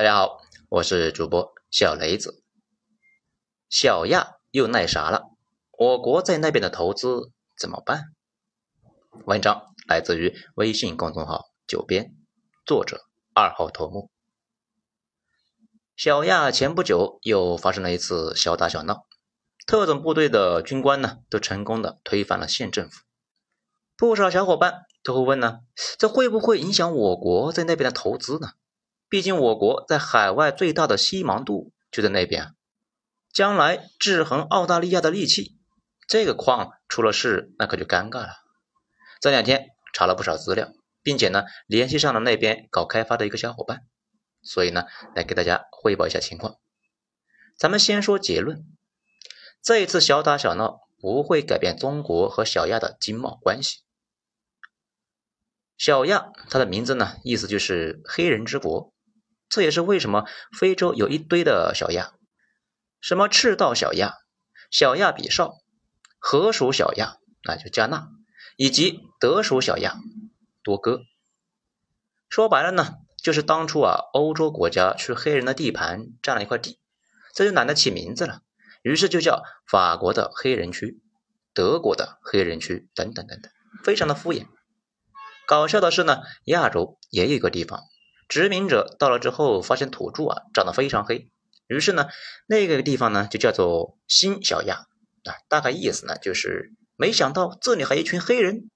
大家好，我是主播小雷子。小亚又那啥了？我国在那边的投资怎么办？文章来自于微信公众号“九编”，作者二号头目。小亚前不久又发生了一次小打小闹，特种部队的军官呢都成功的推翻了县政府。不少小伙伴都会问呢，这会不会影响我国在那边的投资呢？毕竟我国在海外最大的西芒度就在那边，将来制衡澳大利亚的利器，这个矿出了事那可就尴尬了。这两天查了不少资料，并且呢联系上了那边搞开发的一个小伙伴，所以呢来给大家汇报一下情况。咱们先说结论，这一次小打小闹不会改变中国和小亚的经贸关系。小亚它的名字呢意思就是黑人之国。这也是为什么非洲有一堆的小亚，什么赤道小亚、小亚比绍、河属小亚，啊就加纳，以及德属小亚多哥。说白了呢，就是当初啊，欧洲国家去黑人的地盘占了一块地，这就懒得起名字了，于是就叫法国的黑人区、德国的黑人区等等等等，非常的敷衍。搞笑的是呢，亚洲也有一个地方。殖民者到了之后，发现土著啊长得非常黑，于是呢，那个地方呢就叫做新小亚啊，大概意思呢就是没想到这里还有一群黑人。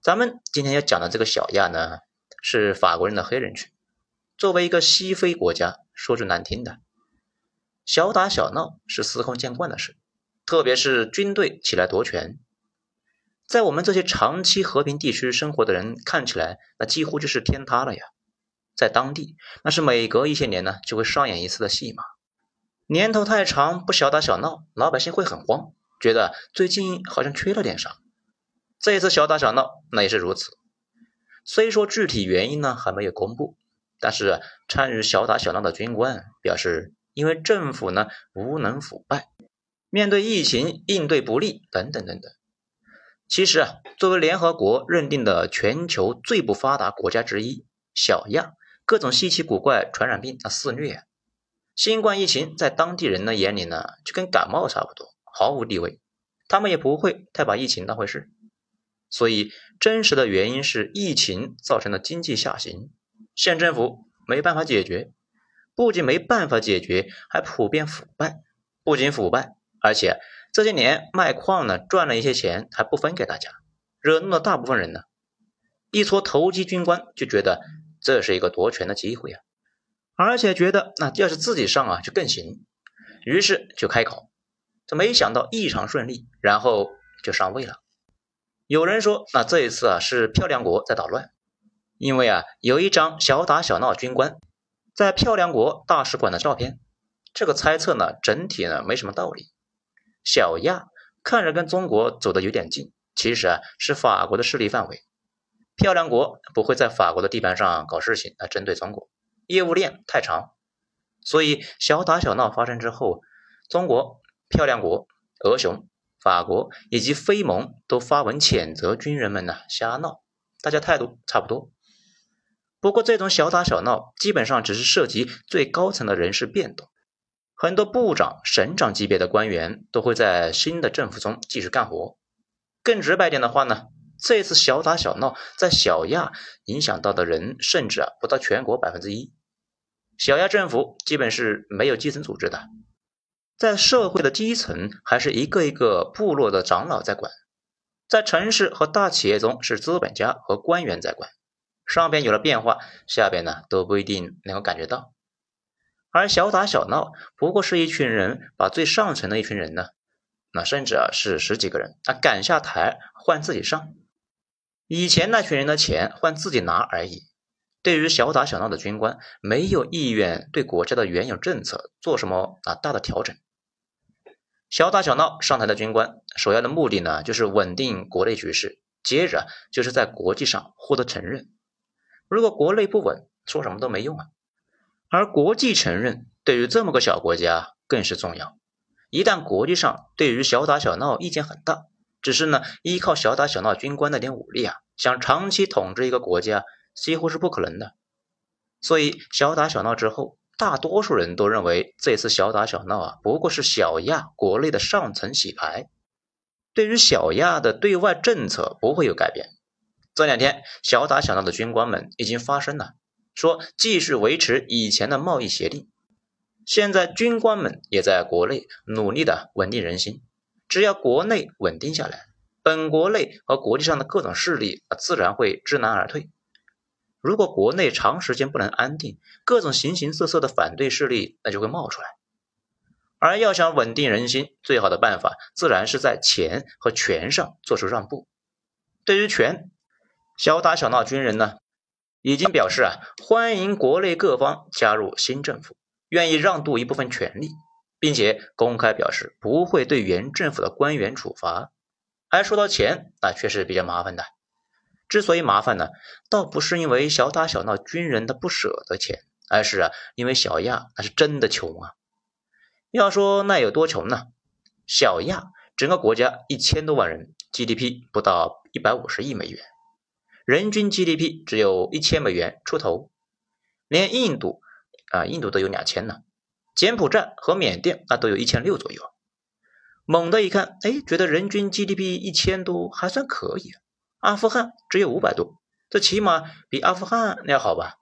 咱们今天要讲的这个小亚呢，是法国人的黑人区。作为一个西非国家，说句难听的，小打小闹是司空见惯的事，特别是军队起来夺权，在我们这些长期和平地区生活的人看起来，那几乎就是天塌了呀。在当地，那是每隔一些年呢就会上演一次的戏码。年头太长，不小打小闹，老百姓会很慌，觉得最近好像缺了点啥。这一次小打小闹，那也是如此。虽说具体原因呢还没有公布，但是参与小打小闹的军官表示，因为政府呢无能腐败，面对疫情应对不力等等等等。其实啊，作为联合国认定的全球最不发达国家之一，小亚。各种稀奇古怪传染病啊肆虐，新冠疫情在当地人的眼里呢，就跟感冒差不多，毫无地位，他们也不会太把疫情当回事。所以真实的原因是疫情造成的经济下行，县政府没办法解决，不仅没办法解决，还普遍腐败。不仅腐败，而且这些年卖矿呢赚了一些钱还不分给大家，惹怒了大部分人呢。一撮投机军官就觉得。这是一个夺权的机会啊，而且觉得那要是自己上啊就更行，于是就开口。这没想到异常顺利，然后就上位了。有人说，那这一次啊是漂亮国在捣乱，因为啊有一张小打小闹军官在漂亮国大使馆的照片。这个猜测呢整体呢没什么道理。小亚看着跟中国走的有点近，其实啊是法国的势力范围。漂亮国不会在法国的地盘上搞事情来针对中国，业务链太长，所以小打小闹发生之后，中国、漂亮国、俄熊、法国以及非盟都发文谴责军人们呢瞎闹，大家态度差不多。不过这种小打小闹基本上只是涉及最高层的人事变动，很多部长、省长级别的官员都会在新的政府中继续干活。更直白点的话呢？这次小打小闹，在小亚影响到的人，甚至啊不到全国百分之一。小亚政府基本是没有基层组织的，在社会的基层，还是一个一个部落的长老在管；在城市和大企业中，是资本家和官员在管。上边有了变化，下边呢都不一定能够感觉到。而小打小闹，不过是一群人把最上层的一群人呢，那甚至啊是十几个人啊赶下台换自己上。以前那群人的钱换自己拿而已。对于小打小闹的军官，没有意愿对国家的原有政策做什么啊大的调整。小打小闹上台的军官，首要的目的呢，就是稳定国内局势，接着就是在国际上获得承认。如果国内不稳，说什么都没用啊。而国际承认对于这么个小国家更是重要。一旦国际上对于小打小闹意见很大，只是呢，依靠小打小闹军官那点武力啊，想长期统治一个国家几乎是不可能的。所以小打小闹之后，大多数人都认为这次小打小闹啊，不过是小亚国内的上层洗牌。对于小亚的对外政策不会有改变。这两天小打小闹的军官们已经发声了，说继续维持以前的贸易协定。现在军官们也在国内努力的稳定人心，只要国内稳定下来，本国内和国际上的各种势力，自然会知难而退。如果国内长时间不能安定，各种形形色色的反对势力那就会冒出来。而要想稳定人心，最好的办法自然是在钱和权上做出让步。对于权，小打小闹军人呢，已经表示啊，欢迎国内各方加入新政府，愿意让渡一部分权利，并且公开表示不会对原政府的官员处罚。而说到钱，那确实比较麻烦的。之所以麻烦呢，倒不是因为小打小闹军人的不舍得钱，而是啊，因为小亚那是真的穷啊。要说那有多穷呢？小亚整个国家一千多万人，GDP 不到一百五十亿美元，人均 GDP 只有一千美元出头，连印度啊，印度都有两千呢，柬埔寨和缅甸那都有一千六左右。猛的一看，哎，觉得人均 GDP 一千多还算可以。阿富汗只有五百多，这起码比阿富汗要好吧？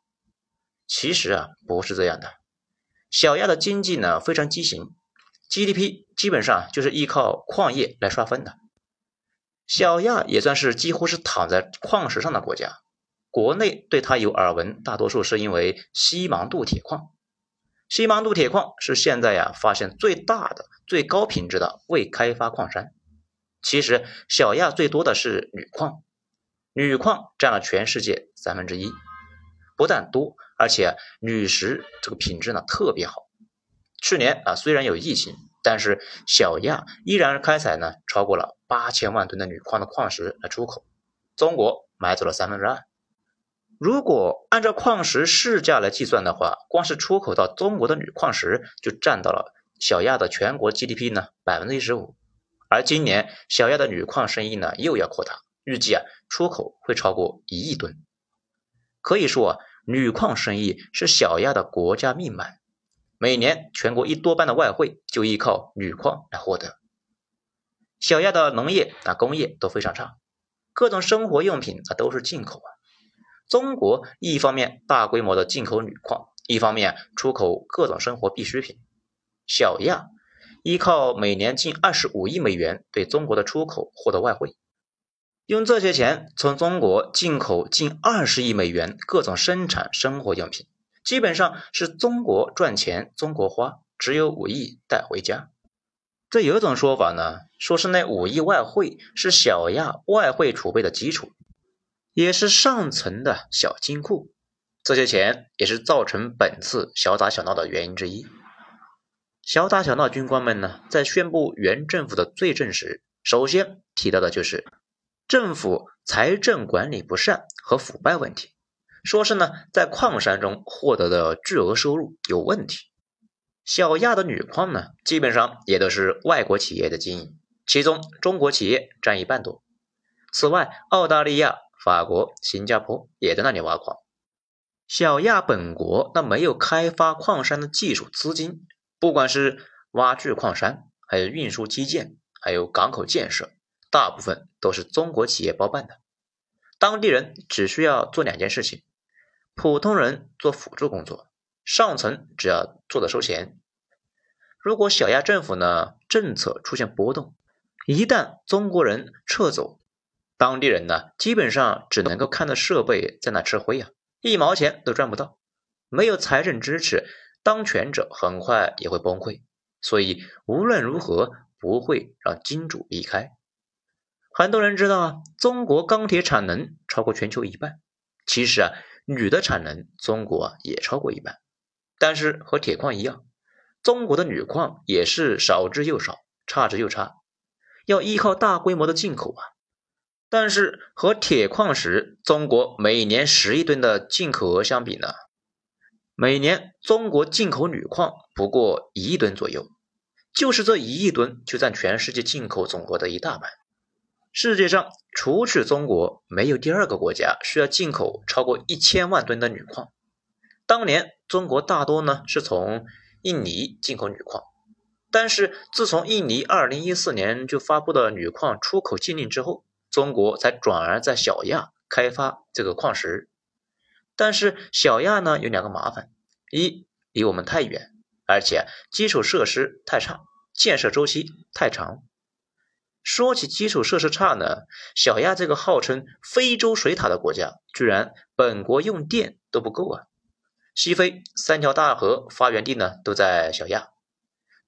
其实啊，不是这样的。小亚的经济呢非常畸形，GDP 基本上就是依靠矿业来刷分的。小亚也算是几乎是躺在矿石上的国家，国内对它有耳闻，大多数是因为西芒杜铁矿。西芒杜铁矿是现在呀发现最大的、最高品质的未开发矿山。其实小亚最多的是铝矿。铝矿占了全世界三分之一，不但多，而且铝石这个品质呢特别好。去年啊，虽然有疫情，但是小亚依然开采呢超过了八千万吨的铝矿的矿石来出口，中国买走了三分之二。如果按照矿石市价来计算的话，光是出口到中国的铝矿石就占到了小亚的全国 GDP 呢百分之一十五。而今年小亚的铝矿生意呢又要扩大。预计啊，出口会超过一亿吨。可以说啊，铝矿生意是小亚的国家命脉。每年全国一多半的外汇就依靠铝矿来获得。小亚的农业啊、工业都非常差，各种生活用品啊都是进口啊。中国一方面大规模的进口铝矿，一方面出口各种生活必需品。小亚依靠每年近二十五亿美元对中国的出口获得外汇。用这些钱从中国进口近二十亿美元各种生产生活用品，基本上是中国赚钱中国花，只有五亿带回家。这有一种说法呢，说是那五亿外汇是小亚外汇储备的基础，也是上层的小金库。这些钱也是造成本次小打小闹的原因之一。小打小闹军官们呢，在宣布原政府的罪证时，首先提到的就是。政府财政管理不善和腐败问题，说是呢在矿山中获得的巨额收入有问题。小亚的铝矿呢，基本上也都是外国企业的经营，其中中国企业占一半多。此外，澳大利亚、法国、新加坡也在那里挖矿。小亚本国那没有开发矿山的技术资金，不管是挖掘矿山，还有运输基建，还有港口建设。大部分都是中国企业包办的，当地人只需要做两件事情，普通人做辅助工作，上层只要做的收钱。如果小亚政府呢政策出现波动，一旦中国人撤走，当地人呢基本上只能够看到设备在那吃灰啊，一毛钱都赚不到。没有财政支持，当权者很快也会崩溃。所以无论如何不会让金主离开。很多人知道啊，中国钢铁产能超过全球一半。其实啊，铝的产能中国也超过一半。但是和铁矿一样，中国的铝矿也是少之又少，差之又差，要依靠大规模的进口啊。但是和铁矿石中国每年十亿吨的进口额相比呢，每年中国进口铝矿不过一亿吨左右，就是这一亿吨就占全世界进口总额的一大半。世界上除去中国，没有第二个国家需要进口超过一千万吨的铝矿。当年中国大多呢是从印尼进口铝矿，但是自从印尼二零一四年就发布了铝矿出口禁令之后，中国才转而在小亚开发这个矿石。但是小亚呢有两个麻烦：一离我们太远，而且基础设施太差，建设周期太长。说起基础设施差呢，小亚这个号称非洲水塔的国家，居然本国用电都不够啊！西非三条大河发源地呢都在小亚，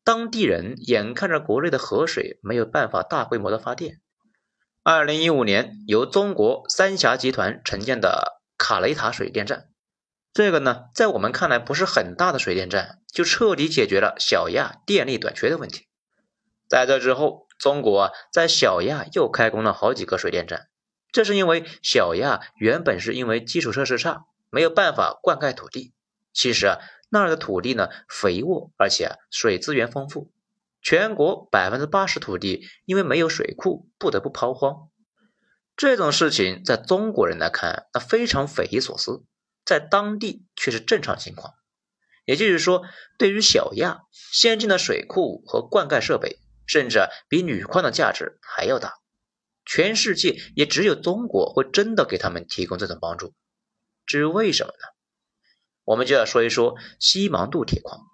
当地人眼看着国内的河水没有办法大规模的发电。二零一五年，由中国三峡集团承建的卡雷塔水电站，这个呢，在我们看来不是很大的水电站，就彻底解决了小亚电力短缺的问题。在这之后，中国，在小亚又开工了好几个水电站，这是因为小亚原本是因为基础设施差，没有办法灌溉土地。其实啊，那儿的土地呢肥沃，而且水资源丰富。全国百分之八十土地因为没有水库，不得不抛荒。这种事情在中国人来看，那非常匪夷所思，在当地却是正常情况。也就是说，对于小亚，先进的水库和灌溉设备。甚至比铝矿的价值还要大，全世界也只有中国会真的给他们提供这种帮助。至于为什么呢？我们就要说一说西芒杜铁矿。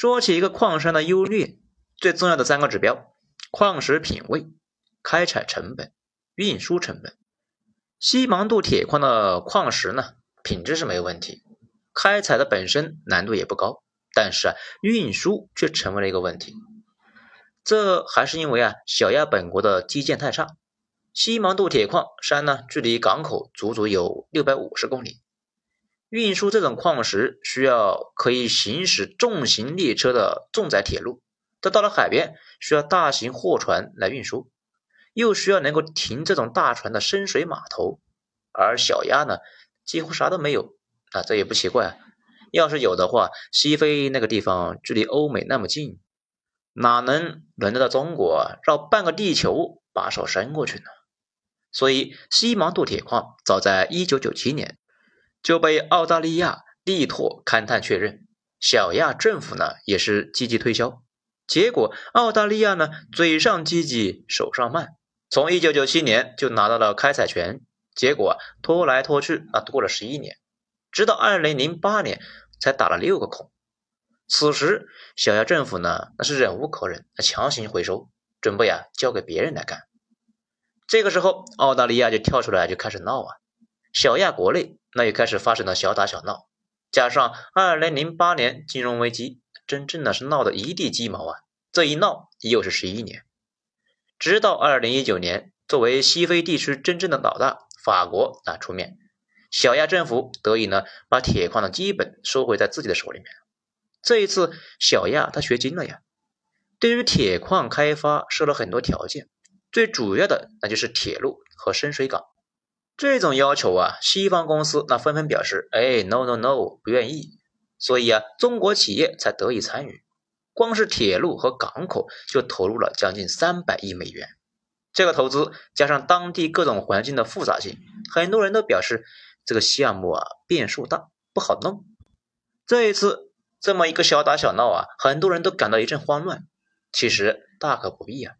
说起一个矿山的优劣，最重要的三个指标：矿石品位、开采成本、运输成本。西芒杜铁矿的矿石呢，品质是没有问题，开采的本身难度也不高，但是啊，运输却成为了一个问题。这还是因为啊，小亚本国的基建太差。西芒杜铁矿山呢，距离港口足足有六百五十公里，运输这种矿石需要可以行驶重型列车的重载铁路，这到了海边需要大型货船来运输，又需要能够停这种大船的深水码头。而小亚呢，几乎啥都没有啊，这也不奇怪。要是有的话，西非那个地方距离欧美那么近。哪能轮得到中国绕半个地球把手伸过去呢？所以西芒杜铁矿早在1997年就被澳大利亚力拓勘探确认，小亚政府呢也是积极推销，结果澳大利亚呢嘴上积极手上慢，从1997年就拿到了开采权，结果拖来拖去啊过了十一年，直到2008年才打了六个孔。此时，小亚政府呢，那是忍无可忍，强行回收，准备啊交给别人来干。这个时候，澳大利亚就跳出来就开始闹啊，小亚国内那又开始发生了小打小闹，加上2008年金融危机，真正的是闹得一地鸡毛啊！这一闹又是十一年，直到2019年，作为西非地区真正的老大，法国啊出面，小亚政府得以呢把铁矿的基本收回在自己的手里面。这一次，小亚他学精了呀。对于铁矿开发设了很多条件，最主要的那就是铁路和深水港。这种要求啊，西方公司那纷纷表示：“哎，no no no，不愿意。”所以啊，中国企业才得以参与。光是铁路和港口就投入了将近三百亿美元。这个投资加上当地各种环境的复杂性，很多人都表示这个项目啊变数大，不好弄。这一次。这么一个小打小闹啊，很多人都感到一阵慌乱。其实大可不必啊。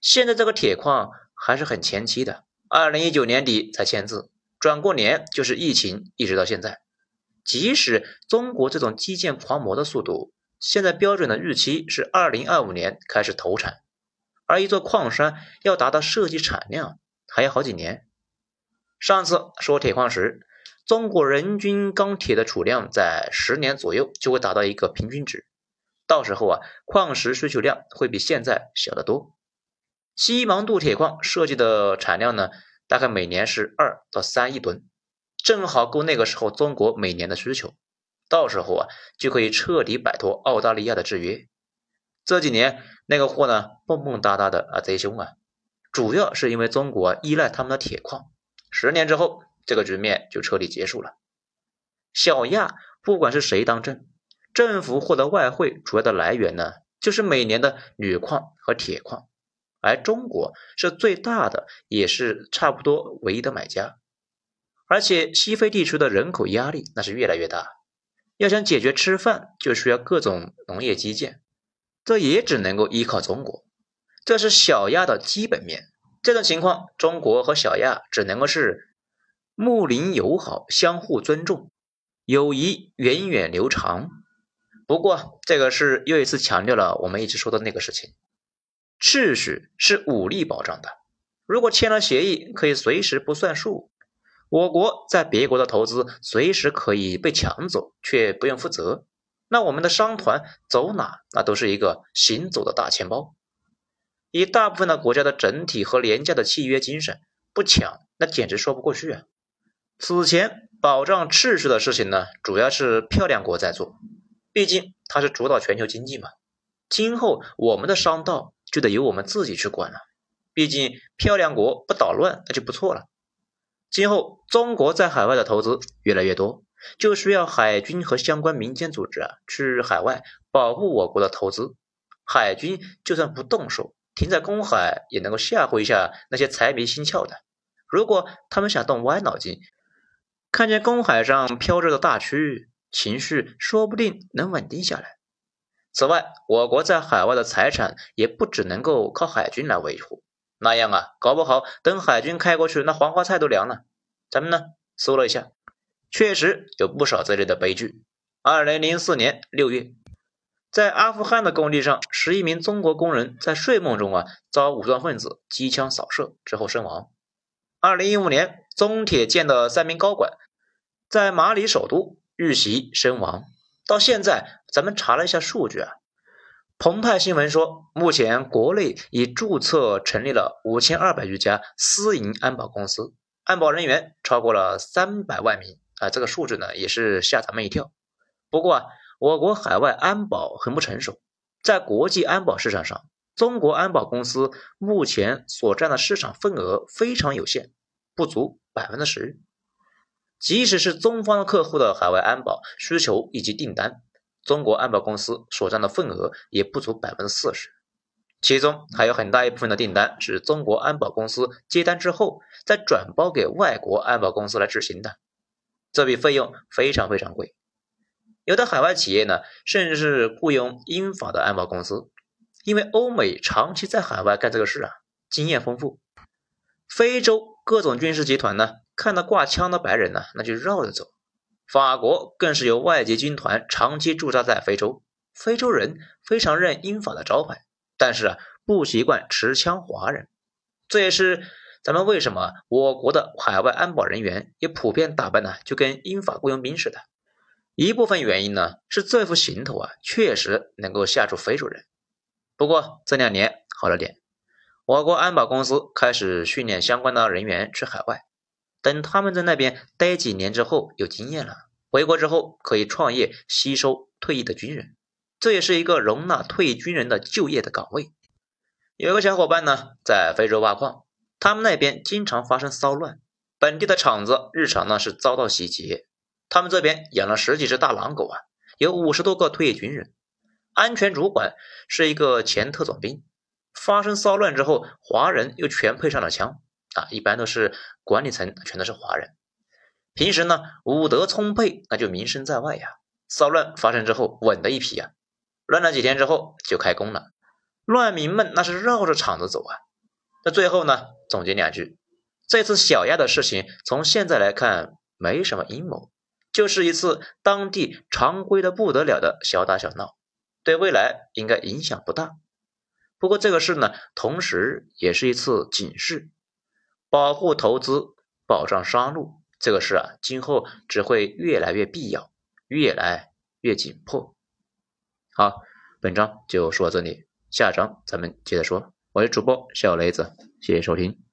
现在这个铁矿还是很前期的，二零一九年底才签字，转过年就是疫情，一直到现在。即使中国这种基建狂魔的速度，现在标准的日期是二零二五年开始投产，而一座矿山要达到设计产量，还要好几年。上次说铁矿石。中国人均钢铁的储量在十年左右就会达到一个平均值，到时候啊，矿石需求量会比现在小得多。西芒杜铁矿设计的产量呢，大概每年是二到三亿吨，正好够那个时候中国每年的需求。到时候啊，就可以彻底摆脱澳大利亚的制约。这几年那个货呢，蹦蹦哒哒的啊，贼凶啊，主要是因为中国依赖他们的铁矿。十年之后。这个局面就彻底结束了。小亚不管是谁当政，政府获得外汇主要的来源呢，就是每年的铝矿和铁矿，而中国是最大的，也是差不多唯一的买家。而且西非地区的人口压力那是越来越大，要想解决吃饭，就需要各种农业基建，这也只能够依靠中国，这是小亚的基本面。这种情况，中国和小亚只能够是睦邻友好，相互尊重，友谊源远流长。不过，这个是又一次强调了我们一直说的那个事情：秩序是武力保障的。如果签了协议，可以随时不算数。我国在别国的投资随时可以被抢走，却不用负责。那我们的商团走哪，那都是一个行走的大钱包。以大部分的国家的整体和廉价的契约精神，不抢那简直说不过去啊！此前保障秩序的事情呢，主要是漂亮国在做，毕竟它是主导全球经济嘛。今后我们的商道就得由我们自己去管了，毕竟漂亮国不捣乱那就不错了。今后，中国在海外的投资越来越多，就需要海军和相关民间组织啊去海外保护我国的投资。海军就算不动手，停在公海也能够吓唬一下那些财迷心窍的。如果他们想动歪脑筋，看见公海上飘着的大区域，情绪说不定能稳定下来。此外，我国在海外的财产也不只能够靠海军来维护。那样啊，搞不好等海军开过去，那黄花菜都凉了。咱们呢搜了一下，确实有不少这类的悲剧。二零零四年六月，在阿富汗的工地上，十一名中国工人在睡梦中啊遭武装分子机枪扫射之后身亡。二零一五年，中铁建的三名高管在马里首都遇袭身亡。到现在，咱们查了一下数据啊。澎湃新闻说，目前国内已注册成立了五千二百余家私营安保公司，安保人员超过了三百万名啊！这个数字呢，也是吓咱们一跳。不过啊，我国海外安保很不成熟，在国际安保市场上，中国安保公司目前所占的市场份额非常有限，不足百分之十。即使是中方客户的海外安保需求以及订单。中国安保公司所占的份额也不足百分之四十，其中还有很大一部分的订单是中国安保公司接单之后再转包给外国安保公司来执行的，这笔费用非常非常贵。有的海外企业呢，甚至是雇佣英法的安保公司，因为欧美长期在海外干这个事啊，经验丰富。非洲各种军事集团呢，看到挂枪的白人呢，那就绕着走。法国更是有外籍军团长期驻扎在非洲，非洲人非常认英法的招牌，但是啊不习惯持枪华人，这也是咱们为什么我国的海外安保人员也普遍打扮呢就跟英法雇佣兵似的。一部分原因呢是这副行头啊确实能够吓住非洲人。不过这两年好了点，我国安保公司开始训练相关的人员去海外。等他们在那边待几年之后有经验了，回国之后可以创业吸收退役的军人，这也是一个容纳退役军人的就业的岗位。有个小伙伴呢在非洲挖矿，他们那边经常发生骚乱，本地的厂子日常呢是遭到洗劫。他们这边养了十几只大狼狗啊，有五十多个退役军人，安全主管是一个前特种兵。发生骚乱之后，华人又全配上了枪。啊，一般都是管理层全都是华人，平时呢武德充沛，那就名声在外呀。骚乱发生之后，稳的一批呀。乱了几天之后就开工了，乱民们那是绕着厂子走啊。那最后呢，总结两句：这次小亚的事情，从现在来看没什么阴谋，就是一次当地常规的不得了的小打小闹，对未来应该影响不大。不过这个事呢，同时也是一次警示。保护投资、保障商路，这个事啊，今后只会越来越必要，越来越紧迫。好，本章就说到这里，下章咱们接着说。我是主播小雷子，谢谢收听。